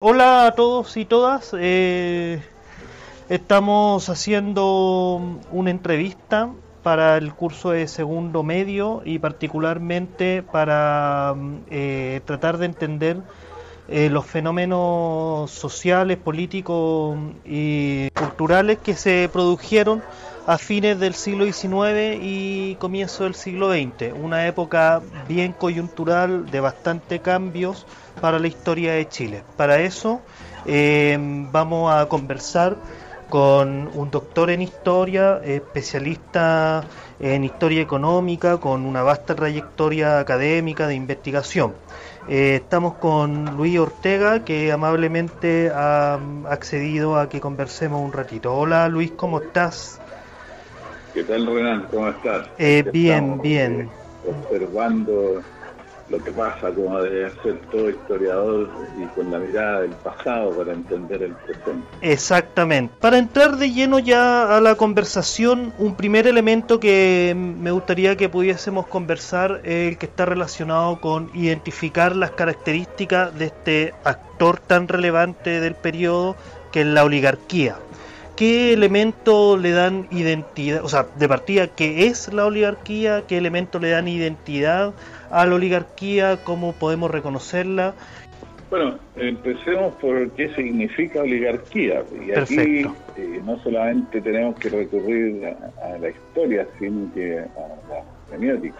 Hola a todos y todas. Eh, estamos haciendo una entrevista para el curso de segundo medio y particularmente para eh, tratar de entender eh, los fenómenos sociales, políticos y culturales que se produjeron a fines del siglo XIX y comienzo del siglo XX, una época bien coyuntural de bastante cambios para la historia de Chile. Para eso eh, vamos a conversar con un doctor en historia, especialista en historia económica, con una vasta trayectoria académica de investigación. Eh, estamos con Luis Ortega, que amablemente ha accedido a que conversemos un ratito. Hola Luis, ¿cómo estás? ¿Qué tal Renan? ¿Cómo estás? Eh, bien, bien. observando lo que pasa, como debe ser todo historiador y con la mirada del pasado para entender el presente. Exactamente. Para entrar de lleno ya a la conversación, un primer elemento que me gustaría que pudiésemos conversar es el que está relacionado con identificar las características de este actor tan relevante del periodo que es la oligarquía. ¿Qué elementos le dan identidad? O sea, de partida, ¿qué es la oligarquía? ¿Qué elementos le dan identidad a la oligarquía? ¿Cómo podemos reconocerla? Bueno, empecemos por qué significa oligarquía. Y aquí eh, no solamente tenemos que recurrir a, la historia, sino que a la semiótica.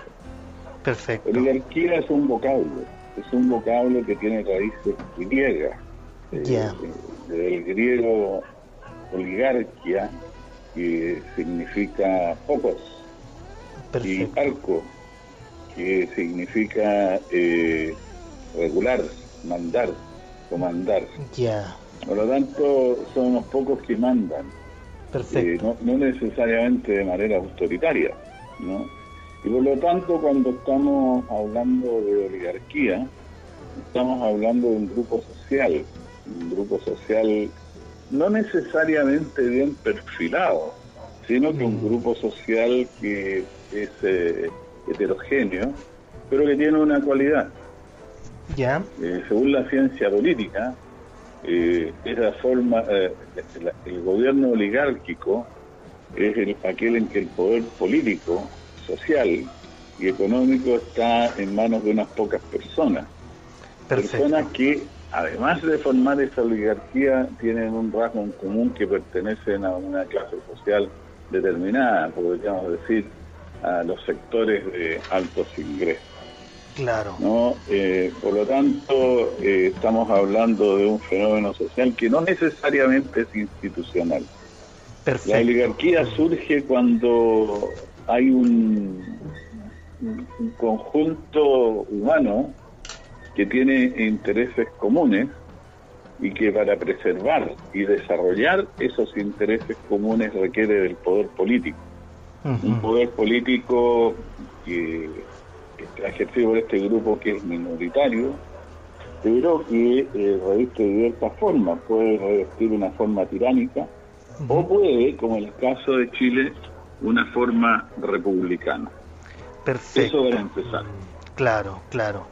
Perfecto. Oligarquía es un vocablo, es un vocablo que tiene raíces griegas. Eh, del griego oligarquía, que significa pocos, y arco, que significa eh, regular, mandar, comandar. Ya. Por lo tanto, son unos pocos que mandan. Perfecto. Eh, no, no, necesariamente de manera autoritaria, ¿no? Y por lo tanto, cuando estamos hablando de oligarquía, estamos hablando de un grupo social, un grupo social no necesariamente bien perfilado, sino que un mm. grupo social que es eh, heterogéneo, pero que tiene una cualidad. Eh, según la ciencia política, eh, esa forma, el gobierno oligárquico es el, aquel en que el poder político, social y económico está en manos de unas pocas personas. Personas que además de formar esa oligarquía, tienen un rasgo en común que pertenecen a una clase social determinada, podríamos decir, a los sectores de altos ingresos. Claro. ¿no? Eh, por lo tanto, eh, estamos hablando de un fenómeno social que no necesariamente es institucional. Perfecto. La oligarquía surge cuando hay un, un conjunto humano que tiene intereses comunes y que para preservar y desarrollar esos intereses comunes requiere del poder político. Un poder político que, está ejercido por este grupo que es minoritario, pero que eh, reviste de diversas formas. Puede revestir una forma tiránica o puede, como en el caso de Chile, una forma republicana. Perfecto. Eso para empezar. Claro, claro.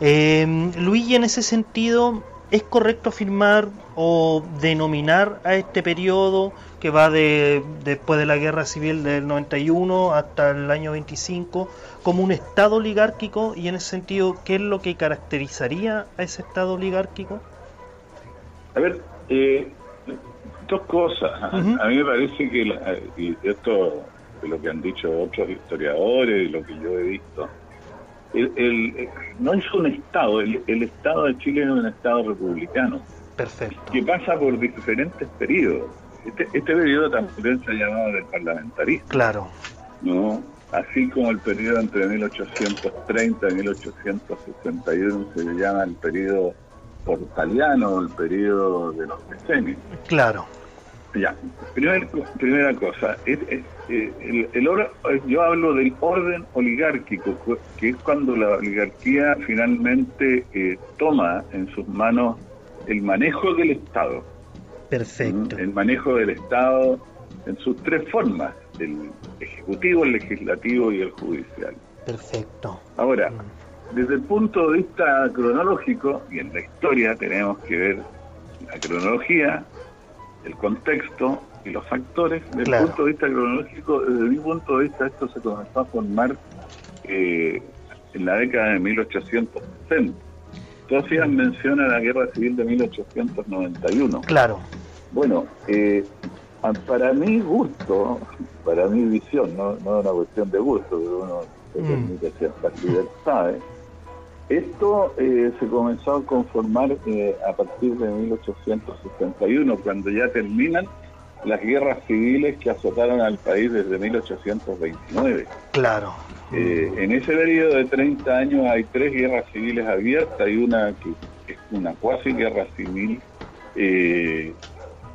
Eh, Luigi, en ese sentido, ¿es correcto afirmar o denominar a este periodo que va de después de la guerra civil del 91 hasta el año 25 como un estado oligárquico? Y en ese sentido, ¿qué es lo que caracterizaría a ese estado oligárquico? A ver, eh, dos cosas. A mí me parece que, y esto es lo que han dicho otros historiadores y lo que yo he visto, el, no es un Estado, el, Estado de Chile es un Estado republicano. Perfecto. Que pasa por diferentes periodos. Este, este periodo también se ha llamado del parlamentarismo. Claro. ¿no? Así como el periodo entre 1830 y 1861 se le llama el periodo portaliano, el periodo de los decenios. Claro. Ya, primera cosa, eh, el, yo hablo del orden oligárquico, que es cuando la oligarquía finalmente eh, toma en sus manos el manejo del Estado. Perfecto. El manejo del Estado en sus tres formas, el ejecutivo, el legislativo y el judicial. Perfecto. Ahora, mm. desde el punto de vista cronológico y en la historia tenemos que ver la cronología, el contexto y los factores. Desde el punto de vista cronológico, desde mi punto de vista, esto se comenzó a formar eh, en la década de 1860. Tú hacías mención a la guerra civil de 1891. Claro. Bueno, eh, para mi gusto, para mi visión, no, no es una cuestión de gusto, pero uno se mm. permite ciertas libertades, esto eh, se comenzó a conformar eh, a partir de 1861, cuando ya terminan las guerras civiles que azotaron al país desde 1829. Claro. Eh, en ese periodo de 30 años hay tres guerras civiles abiertas y una que es una cuasi guerra civil eh,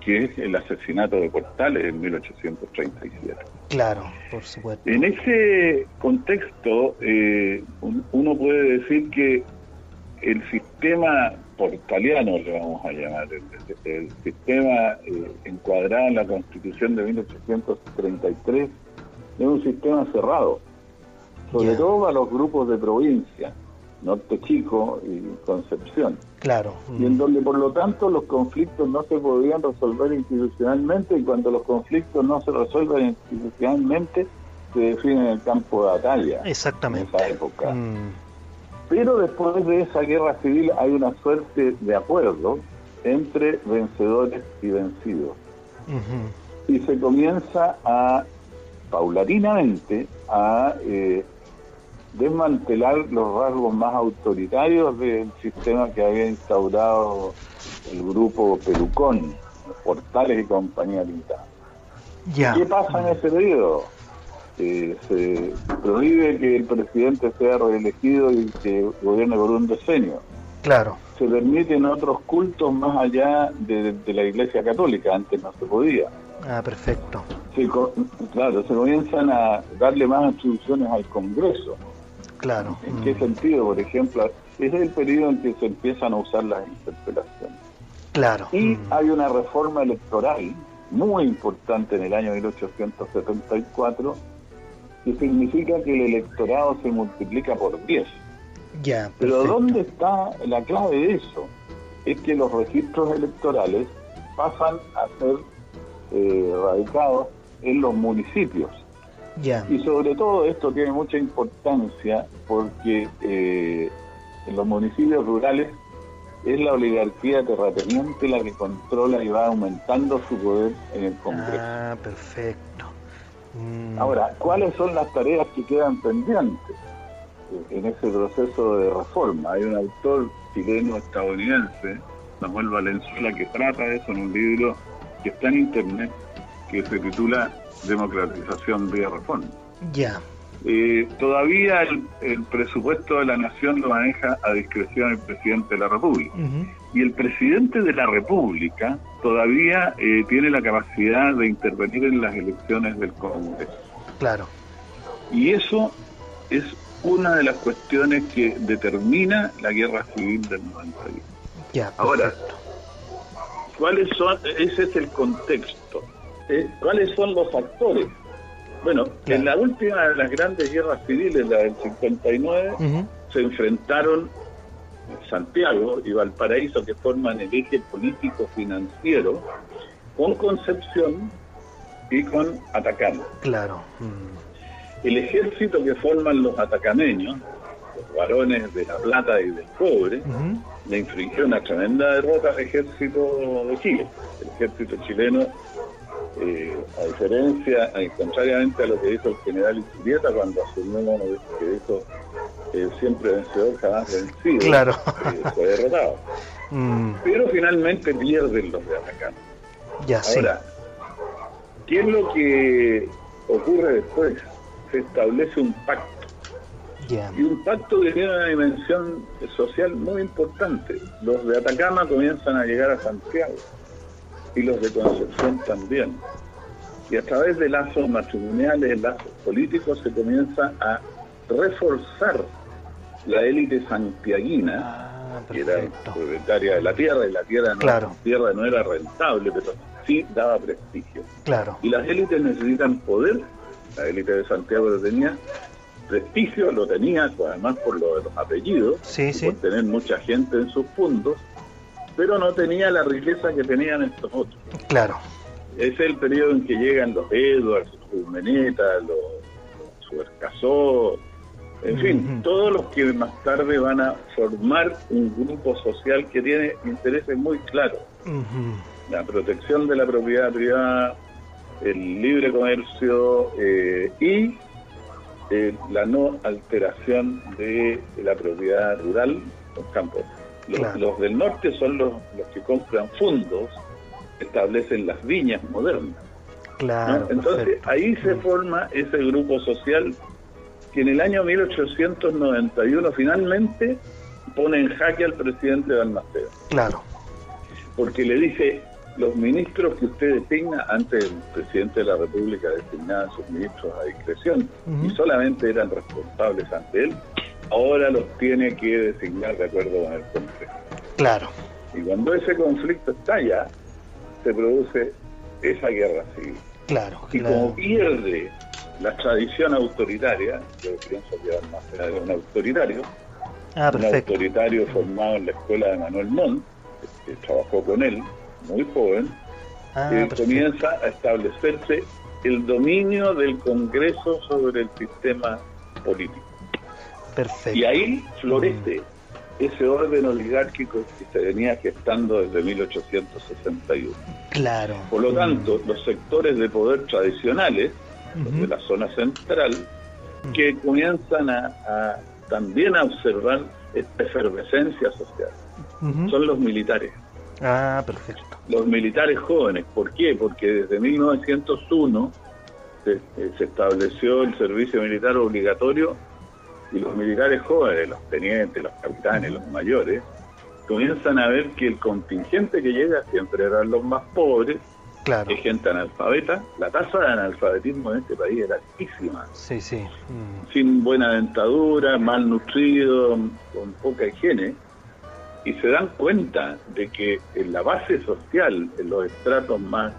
que es el asesinato de Portales en 1837. Claro, por supuesto. En ese contexto, eh, uno puede decir que el sistema portaliano, le vamos a llamar, el, sistema eh, encuadrado en la Constitución de 1833, es un sistema cerrado, sobre todo a los grupos de provincia Norte Chico y Concepción. Claro. Y en donde, por lo tanto, los conflictos no se podían resolver institucionalmente y cuando los conflictos no se resuelven institucionalmente, se definen en el campo de batalla. Exactamente. En esa época. Mm. Pero después de esa guerra civil hay una suerte de acuerdo entre vencedores y vencidos. Y se comienza a, paulatinamente, a eh, desmantelar los rasgos más autoritarios del sistema que había instaurado el grupo Pelucón, Portales y compañía limitada. ¿Qué pasa en ese periodo? Eh, se prohíbe que el presidente sea reelegido y que gobierne por un decenio. Claro. Se permiten otros cultos más allá de, la Iglesia Católica, antes no se podía. Ah, perfecto. claro, se comienzan a darle más instrucciones al Congreso. Claro. ¿En qué mm. sentido? Por ejemplo, es el periodo en que se empiezan a usar las interpelaciones. Claro. Y mm. hay una reforma electoral muy importante en el año 1874 que significa que el electorado se multiplica por 10. Ya, Pero ¿dónde está la clave de eso? Es que los registros electorales pasan a ser eh, radicados en los municipios. Y sobre todo esto tiene mucha importancia porque eh, en los municipios rurales es la oligarquía terrateniente la que controla y va aumentando su poder en el Congreso. Ah, perfecto. Mm. Ahora, ¿cuáles son las tareas que quedan pendientes en ese proceso de reforma? Hay un autor chileno-estadounidense, Samuel Valenzuela, que trata de eso en un libro que está en internet, que se titula democratización vía reforma. Ya. Eh, todavía el, presupuesto de la nación lo maneja a discreción el presidente de la República. Y el presidente de la República todavía eh, tiene la capacidad de intervenir en las elecciones del Congreso. Claro. Y eso es una de las cuestiones que determina la guerra civil del 91. Ya, Ahora, ¿cuáles son? Ese es el contexto. Eh, ¿Cuáles son los factores? Bueno, en la última de las grandes guerras civiles, la del 59, se enfrentaron Santiago y Valparaíso, que forman el eje político financiero, con Concepción y con Atacama. Claro. Mm. El ejército que forman los atacameños, los varones de la plata y del cobre, le infringió una tremenda derrota al ejército de Chile. El ejército chileno eh, a diferencia, contrariamente a lo que dijo el general Iturrieta cuando asumió que dijo eh, siempre vencedor, jamás vencido, claro. Eh, fue derrotado. Mm. Pero finalmente pierden los de Atacama. Ya, Ahora, ¿qué es lo que ocurre después? Se establece un pacto. Y un pacto que tiene una dimensión social muy importante. Los de Atacama comienzan a llegar a Santiago y los de Concepción también. Y a través de lazos matrimoniales, lazos políticos, se comienza a reforzar la élite santiaguina, ah, que era propietaria de la tierra, y la tierra no, tierra no era rentable, pero sí daba prestigio. Claro. Y las élites necesitan poder, la élite de Santiago lo tenía, prestigio lo tenía, además por lo de los apellidos, por tener mucha gente en sus puntos, pero no tenía la riqueza que tenían estos otros. Claro. Es el periodo en que llegan los Edwards, los Meneta, los Suercasó, en fin, todos los que más tarde van a formar un grupo social que tiene intereses muy claros. La protección de la propiedad privada, el libre comercio eh, y eh, la no alteración de la propiedad rural, los campos. Los, del norte son los, los que compran fondos, establecen las viñas modernas. Claro, Entonces ahí se forma ese grupo social que en el año 1891 finalmente pone en jaque al presidente Balmaceda. Claro. Porque le dice, los ministros que usted designa, antes el presidente de la República designaba a sus ministros a discreción y solamente eran responsables ante él, ahora los tiene que designar de acuerdo con el Congreso. Claro. Y cuando ese conflicto estalla, se produce esa guerra civil. Claro. Y como pierde la tradición autoritaria, yo pienso que más de un autoritario, ah, un autoritario formado en la escuela de Manuel Montt, que, trabajó con él, muy joven, ah, que comienza a establecerse el dominio del Congreso sobre el sistema político. Perfecto. Y ahí florece mm. ese orden oligárquico que se venía gestando desde 1861. Claro. Por lo tanto, los sectores de poder tradicionales de la zona central, que comienzan a, también a observar esta efervescencia social. Son los militares. Ah, perfecto. Los militares jóvenes. ¿Por qué? Porque desde 1901 se, eh, se estableció el servicio militar obligatorio y los militares jóvenes, los tenientes, los capitanes, los mayores, comienzan a ver que el contingente que llega siempre eran los más pobres, Claro. Hay gente analfabeta. La tasa de analfabetismo en este país era altísima. Sí, sí. Mm. Sin buena dentadura, mal nutrido, con poca higiene. Y se dan cuenta de que en la base social, en los estratos más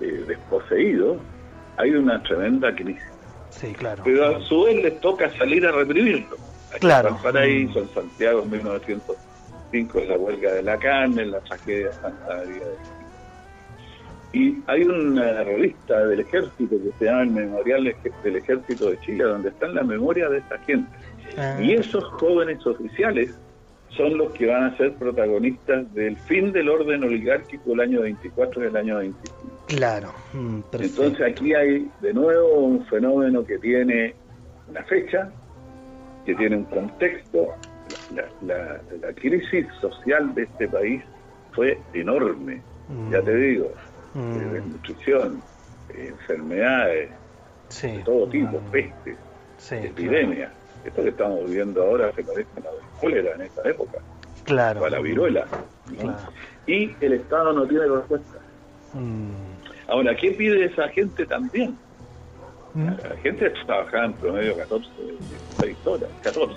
eh, desposeídos, hay una tremenda crisis. Sí, claro. Pero a su vez les toca salir a reprimirlo. Aquí claro. En Valparaíso, en Santiago, en 1905, en la huelga de la carne, en la tragedia de Santa María de y hay una revista del ejército que se llama el Memorial del Ejército de Chile, donde están las memorias de esta gente. Ah. Y esos jóvenes oficiales son los que van a ser protagonistas del fin del orden oligárquico el año 24 y el año 25. Claro. Mm, Entonces aquí hay de nuevo un fenómeno que tiene una fecha, que tiene un contexto. La, la crisis social de este país fue enorme, ya te digo mm. desnutrición, enfermedades de todo tipo, mm. pestes, epidemias. Esto que estamos viviendo ahora se parece a la cólera en esta época, claro. o a la viruela. Y el Estado no tiene respuesta. Mm. Ahora, ¿qué pide esa gente también? La gente trabajaba en promedio 14, 16 horas, 14.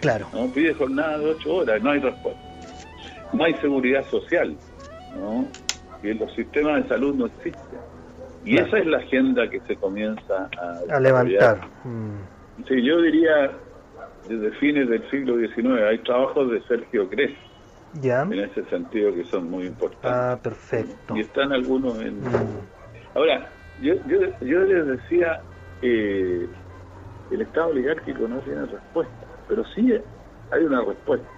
Claro. ¿no? Pide jornada de 8 horas, no hay respuesta. No hay seguridad social, ¿no? y los sistemas de salud no existen. Y esa es la agenda que se comienza a, a levantar. Mm. Sí, yo diría desde fines del siglo XIX. Hay trabajos de Sergio Cres ¿Ya? en ese sentido que son muy importantes. Ah, perfecto. Y están algunos en... Mm. Ahora, yo, yo, yo les decía, eh, el Estado oligárquico no tiene respuesta, pero sí hay una respuesta.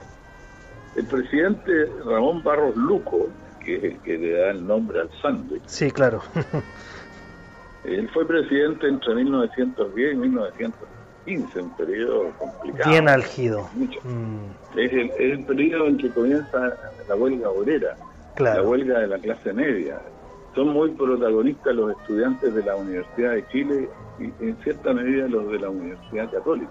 El presidente Ramón Barros Luco, que es el que le da el nombre al sándwich. Sí, claro. Él fue presidente entre 1910 y 1915, un periodo complicado. Bien algido. Mm. Es, el, es, el, periodo en que comienza la huelga obrera, claro. la huelga de la clase media. Son muy protagonistas los estudiantes de la Universidad de Chile y en cierta medida los de la Universidad Católica.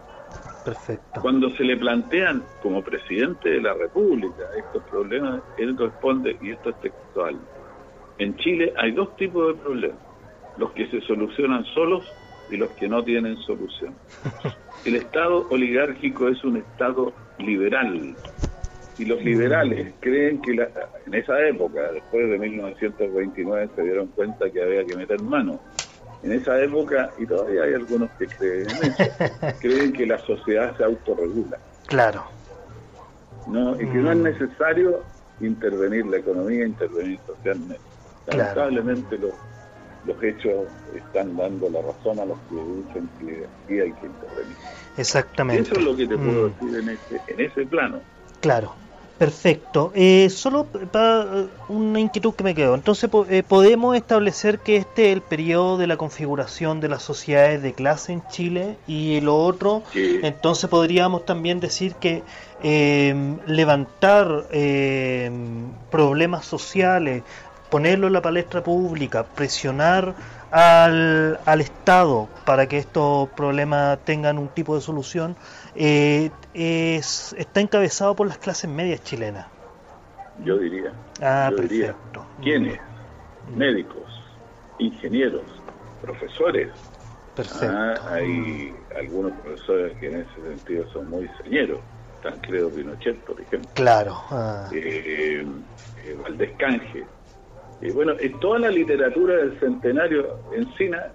Perfecto. Cuando se le plantean como presidente de la República estos problemas, él responde, y esto es textual, en Chile hay dos tipos de problemas, los que se solucionan solos y los que no tienen solución. El Estado oligárquico es un Estado liberal, y los liberales creen que la, en esa época, después de 1929, se dieron cuenta que había que meter mano en esa época, y todavía hay algunos que creen en eso, creen que la sociedad se autorregula. Claro. ¿no? Y que no es Mm. necesario intervenir la economía, intervenir socialmente. Lamentablemente los, los hechos están dando la razón a los que dicen que sí hay que intervenir. Exactamente. Eso es lo que te puedo mm. decir en ese, en ese plano. Claro. Perfecto. Eh, solo para eh, una inquietud que me quedó. Entonces, eh, ¿podemos establecer que este es el periodo de la configuración de las sociedades de clase en Chile? Y lo otro, entonces podríamos también decir que levantar problemas sociales, ponerlo en la palestra pública, presionar al, al Estado para que estos problemas tengan un tipo de solución, eh, es, está encabezado por las clases medias chilenas. Yo diría. Ah, perfecto. ¿Quiénes? Mm. Médicos, ingenieros, profesores. Perfecto. Ah, hay algunos profesores que en ese sentido son muy señeros. Tancredo Pinochet, por ejemplo. Claro. Ah. Eh, eh, Valdés Canje. Bueno, en toda la literatura del centenario Encina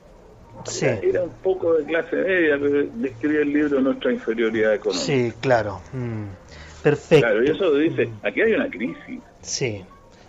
era un poco de clase media, pero describe el libro nuestra inferioridad económica. Sí, claro. Mm. Perfecto. Claro, y eso dice, aquí hay una crisis. Sí.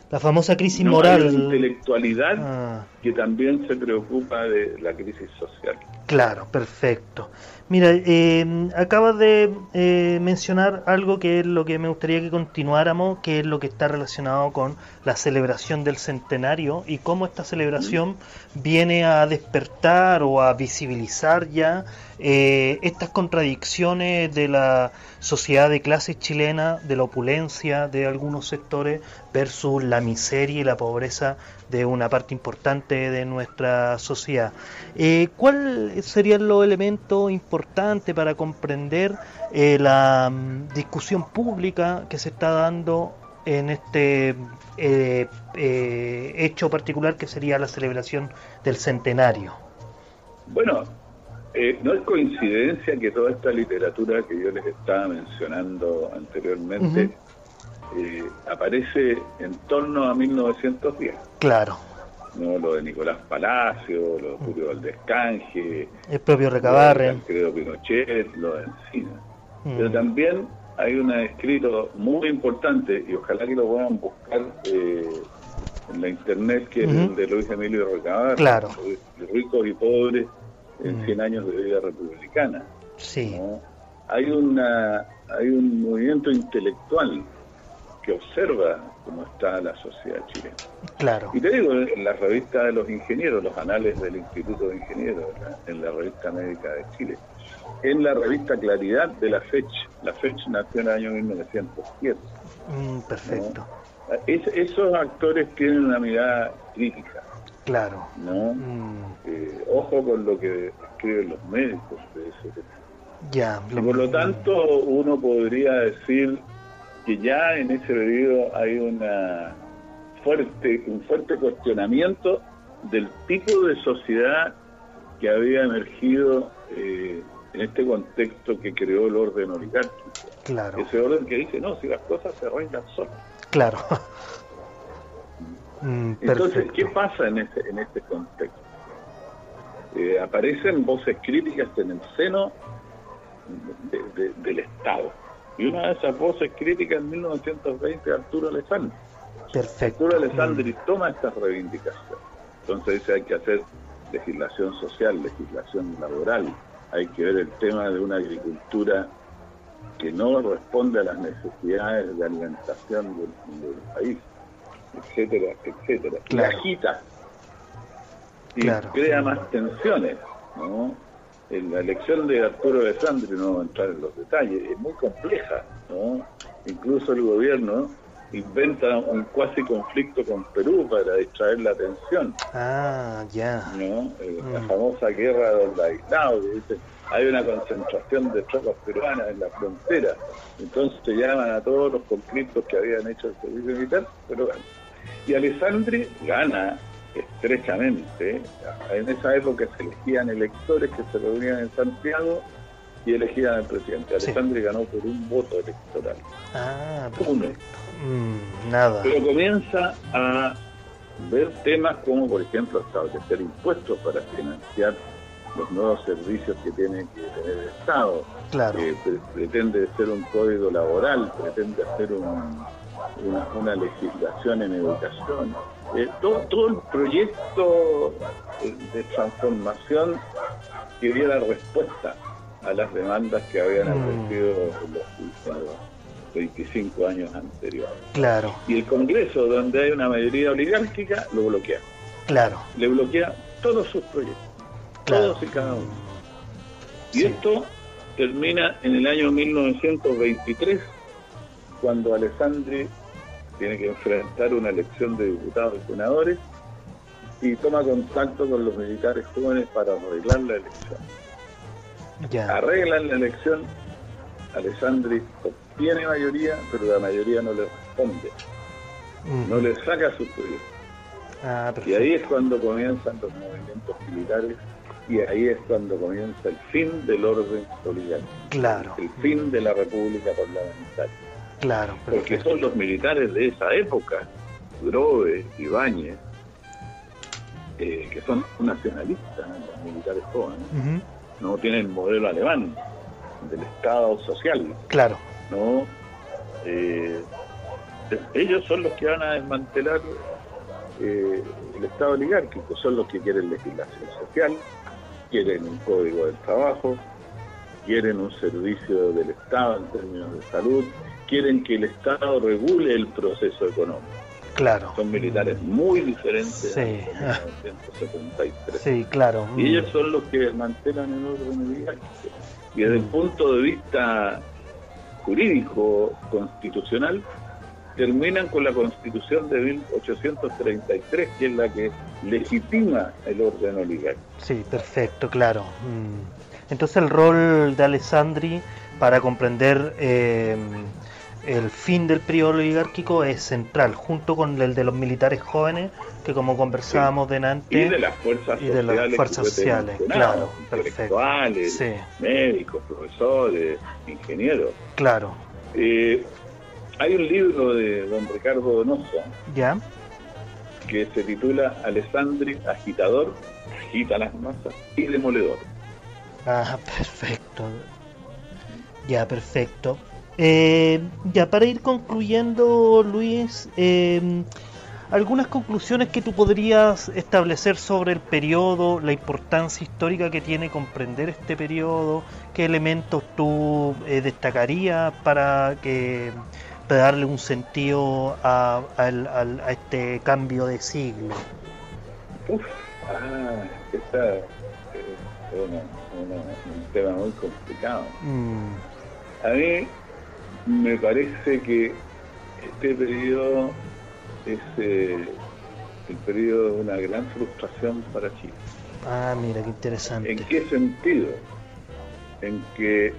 La famosa crisis moral. Hay intelectualidad ah. que también se preocupa de la crisis social. Claro, perfecto. Mira, eh, acabas de eh, mencionar algo que es lo que me gustaría que continuáramos, que es lo que está relacionado con la celebración del centenario y cómo esta celebración viene a despertar o a visibilizar ya eh, estas contradicciones de la sociedad de clases chilena, de la opulencia de algunos sectores versus la miseria y la pobreza de una parte importante de nuestra sociedad. Eh, ¿Cuáles serían los elementos importantes para comprender eh, la mm, discusión pública que se está dando en este eh, hecho particular que sería la celebración del centenario? Bueno, no es coincidencia que toda esta literatura que yo les estaba mencionando anteriormente eh, aparece en torno a 1910. Claro. ¿no? Lo de Nicolás Palacio, lo de Julio Valdescanje, el propio Recabarren, creo Pinochet, lo de Encina. Mm. Pero también hay un escrito muy importante, y ojalá que lo puedan buscar eh, en la internet, que es el de Luis Emilio Recabarren, claro. Ricos y Pobres en 100 mm. años de vida republicana. Sí. Hay, una, hay un movimiento intelectual que observa cómo está la sociedad chilena. Claro. Y te digo, en la revista de los ingenieros, los anales del Instituto de Ingenieros, en la revista médica de Chile, en la revista Claridad de la FECH, la FECH nació en el año 1907. Mm, perfecto. esos actores tienen una mirada crítica. Claro. ¿no? Mm. Eh, ojo con lo que escriben los médicos de ese tema. Ya, y por lo tanto, uno podría decir que ya en ese periodo hay una fuerte, un fuerte cuestionamiento del tipo de sociedad que había emergido eh, en este contexto que creó el orden oligárquico. Claro. Ese orden que dice, no, si las cosas se arreglan solas. Claro. Mm, Entonces, ¿qué pasa en este, en este contexto? Eh, aparecen voces críticas en el seno del Estado y una de esas voces críticas en 1920 Arturo Alessandri. Perfecto. Arturo Alessandri mm. toma esta reivindicación. Entonces dice hay que hacer legislación social, legislación laboral, hay que ver el tema de una agricultura que no responde a las necesidades de alimentación del, país, etcétera, etcétera. Claro. Y agita y crea más tensiones, ¿no? En la elección de Arturo Alessandri, no voy a entrar en los detalles, es muy compleja, ¿no? Incluso el gobierno inventa un cuasi conflicto con Perú para distraer la atención. Ah, ya. ¿no? Eh, la mm. famosa guerra de los aislados, que dice, hay una concentración de tropas peruanas en la frontera. Entonces te llaman a todos los conflictos que habían hecho el servicio militar, pero bueno. Y Alessandri gana estrechamente. En esa época se elegían electores que se reunían en Santiago y elegían al presidente. Sí. ganó por un voto electoral. Ah, Uno. Mm, nada. Pero comienza a ver temas como, por ejemplo, establecer impuestos para financiar los nuevos servicios que tiene que tener el Estado. Claro. pretende ser un código laboral, pretende hacer un, una, legislación en educación. Eh, todo, todo el proyecto de transformación que diera respuesta a las demandas que habían mm. aparecido en los, 25 años anteriores. Claro. Y el Congreso, donde hay una mayoría oligárquica, lo bloquea. Claro. Le bloquea todos sus proyectos. Todos y cada uno. Y esto termina en el año 1923, cuando Alessandri tiene que enfrentar una elección de diputados y senadores y toma contacto con los militares jóvenes para arreglar la elección. Arreglan la elección, Alessandri obtiene mayoría, pero la mayoría no le responde, no le saca sus proyectos. Ah, y ahí es cuando comienzan los movimientos militares y ahí es cuando comienza el fin del orden oligárquico. Claro. El fin de la república parlamentaria. Claro. Porque son los militares de esa época, Grove, Ibáñez, eh, que son nacionalistas, los militares jóvenes, no tienen el modelo alemán del Estado social. Claro. No, eh, ellos son los que van a desmantelar eh, el Estado oligárquico, son los que quieren legislación social, quieren un código del trabajo, quieren un servicio del Estado en términos de salud, quieren que el Estado regule el proceso económico. Claro. Son militares muy diferentes sí. a 1973. Sí, claro. Y ellos son los que mantienen el orden oligárquico. Y desde el mm. punto de vista jurídico, constitucional, terminan con la constitución de 1833, que es la que legitima el orden oligárquico. Sí, perfecto, claro. Mm. Entonces el rol de Alessandri para comprender eh, el fin del periodo oligárquico es central, junto con el de los militares jóvenes, que como conversábamos delante, y de las fuerzas y de sociales, las fuerzas sociales claro, perfecto. médicos, profesores, ingenieros. Claro. Eh, hay un libro de don Ricardo Donoso ¿Ya? que se titula Alessandri, agitador, agita las masas y demoledor. Ah, perfecto. Ya, perfecto. Eh, ya, para ir concluyendo, Luis, eh, algunas conclusiones que tú podrías establecer sobre el periodo, la importancia histórica que tiene comprender este periodo, qué elementos tú eh, destacarías para que para darle un sentido a, este cambio de siglo. Uf, ah, esta es un tema muy complicado. Mm. A mí me parece que este periodo es eh, el periodo de una gran frustración para Chile. Ah, mira, qué interesante. ¿En qué sentido? En que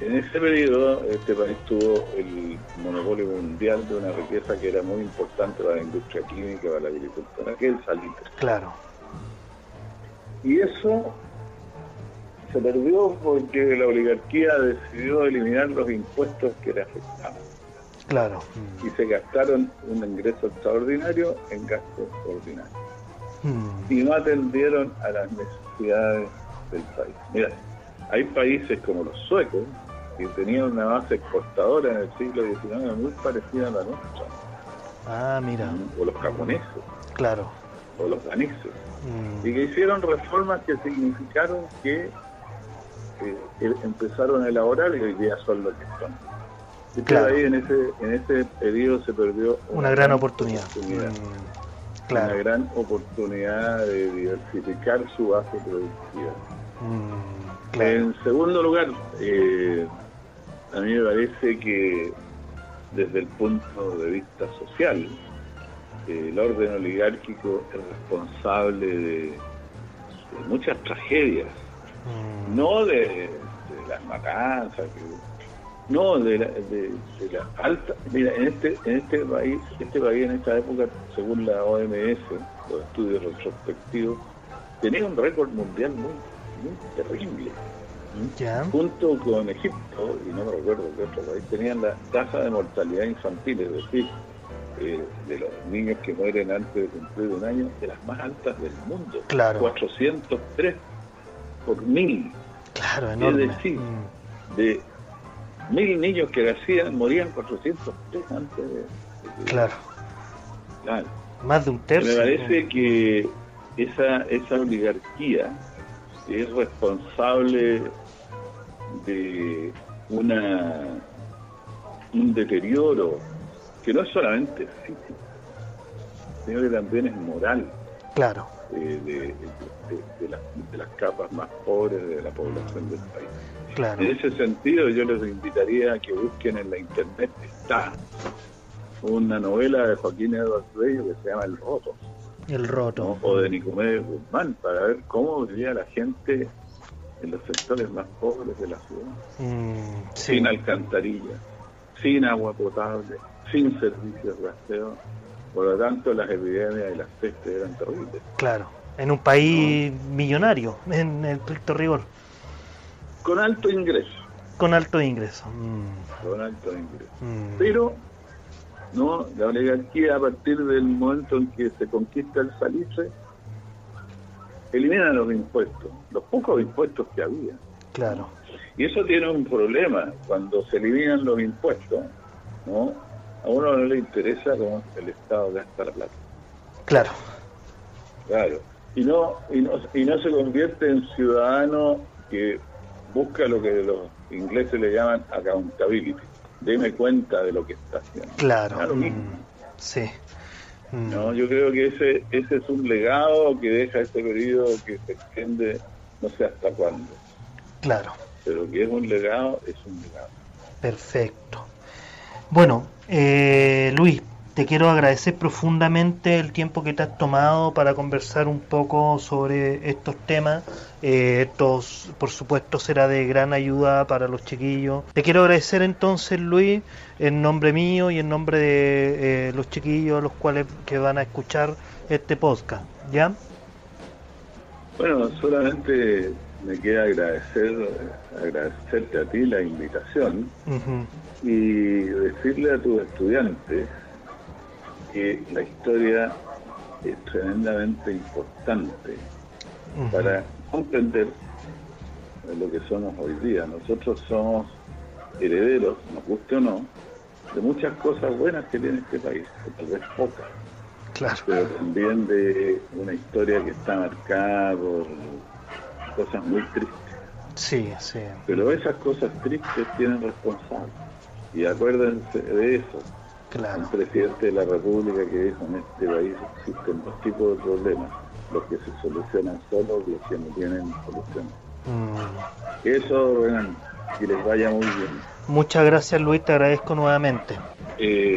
en ese periodo este país tuvo el monopolio mundial de una riqueza que era muy importante para la industria química, para la agricultura, que es el salitre. Claro. Y eso se perdió porque la oligarquía decidió eliminar los impuestos que le afectaban. Claro. Y se gastaron un ingreso extraordinario en gastos ordinarios. Hmm. Y no atendieron a las necesidades del país. Mira, hay países como los suecos que tenían una base exportadora en el siglo XIX muy parecida a la nuestra. Ah, mira. O los japoneses. Claro. O los daneses. Hmm. Y que hicieron reformas que significaron que eh, empezaron a elaborar y hoy día son lo que son. Y claro. ahí en ese, en ese periodo se perdió una, gran, oportunidad. Mm, una gran oportunidad de diversificar su base productiva. Mm, en segundo lugar, eh, a mí me parece que desde el punto de vista social, el orden oligárquico es responsable de muchas tragedias Mm. no de, las matanzas, no de la, de, la, alta. Mira, en este, en este país, este país en esta época, según la OMS, los estudios retrospectivos, tenía un récord mundial muy, muy terrible. Junto con Egipto, y no me recuerdo qué otro país, tenían la tasa de mortalidad infantil, es decir, eh, de los niños que mueren antes de cumplir un año, de las más altas del mundo. Claro. 403 por mil. Claro, enorme. Es decir, mm. de mil niños que nacían morían 400 antes de... Claro. Claro. Más de un tercio. Me parece que esa, esa oligarquía es responsable de una un deterioro que no es solamente físico, sino que también es moral Claro. eh, de, de- de las, de las capas más pobres de la población del país. Claro. En ese sentido, yo les invitaría a que busquen en la internet, está una novela de Joaquín Eduardo Bello que se llama El Roto, El ¿no? roto. o de Nicomedes Guzmán, para ver cómo vivía la gente en los sectores más pobres de la ciudad, Mm, sí. sin alcantarilla, sin agua potable, sin servicios de aseo. Por lo tanto, las epidemias y las pestes eran terribles. Claro. En un país millonario, en el estricto rigor. Con alto ingreso, Con alto ingreso. Mm, con alto ingreso. mm. Pero no la oligarquía a partir del momento en que se conquista el salitre elimina los impuestos, los pocos impuestos que había. Claro. Y eso tiene un problema cuando se eliminan los impuestos, ¿no? A uno no le interesa cómo el Estado gasta la plata. Claro. Claro. Y no, y no, y no se convierte en ciudadano que busca lo que los ingleses le llaman accountability. Deme cuenta de lo que está haciendo. Claro. Claro, mm, sí. Mm, No, yo creo que ese ese es un legado que deja este periodo que se extiende no sé hasta cuándo, Claro. pero que es un legado, es un legado. Perfecto. Bueno, eh, Luis, te quiero agradecer profundamente el tiempo que te has tomado para conversar un poco sobre estos temas. Eh, estos, por supuesto, será de gran ayuda para los chiquillos. Te quiero agradecer entonces, Luis, en nombre mío y en nombre de eh, los chiquillos, los cuales que van a escuchar este podcast. ¿Ya? Bueno, solamente me queda agradecer agradecerte a ti la invitación y decirle a tus estudiantes que la historia es tremendamente importante para comprender lo que somos hoy día. Nosotros somos herederos, nos guste o no, de muchas cosas buenas que tiene este país, o tal vez pocas, Claro. pero también de una historia que está marcada por cosas muy tristes. Sí, sí. Pero esas cosas tristes tienen responsables. Y acuérdense de eso. Claro. Un presidente de la República que dijo en este país existen dos tipos de problemas, los que se solucionan solos y los que no tienen solución. Mm. Eso, bueno, que les vaya muy bien. Muchas gracias, Luis, te agradezco nuevamente. Eh,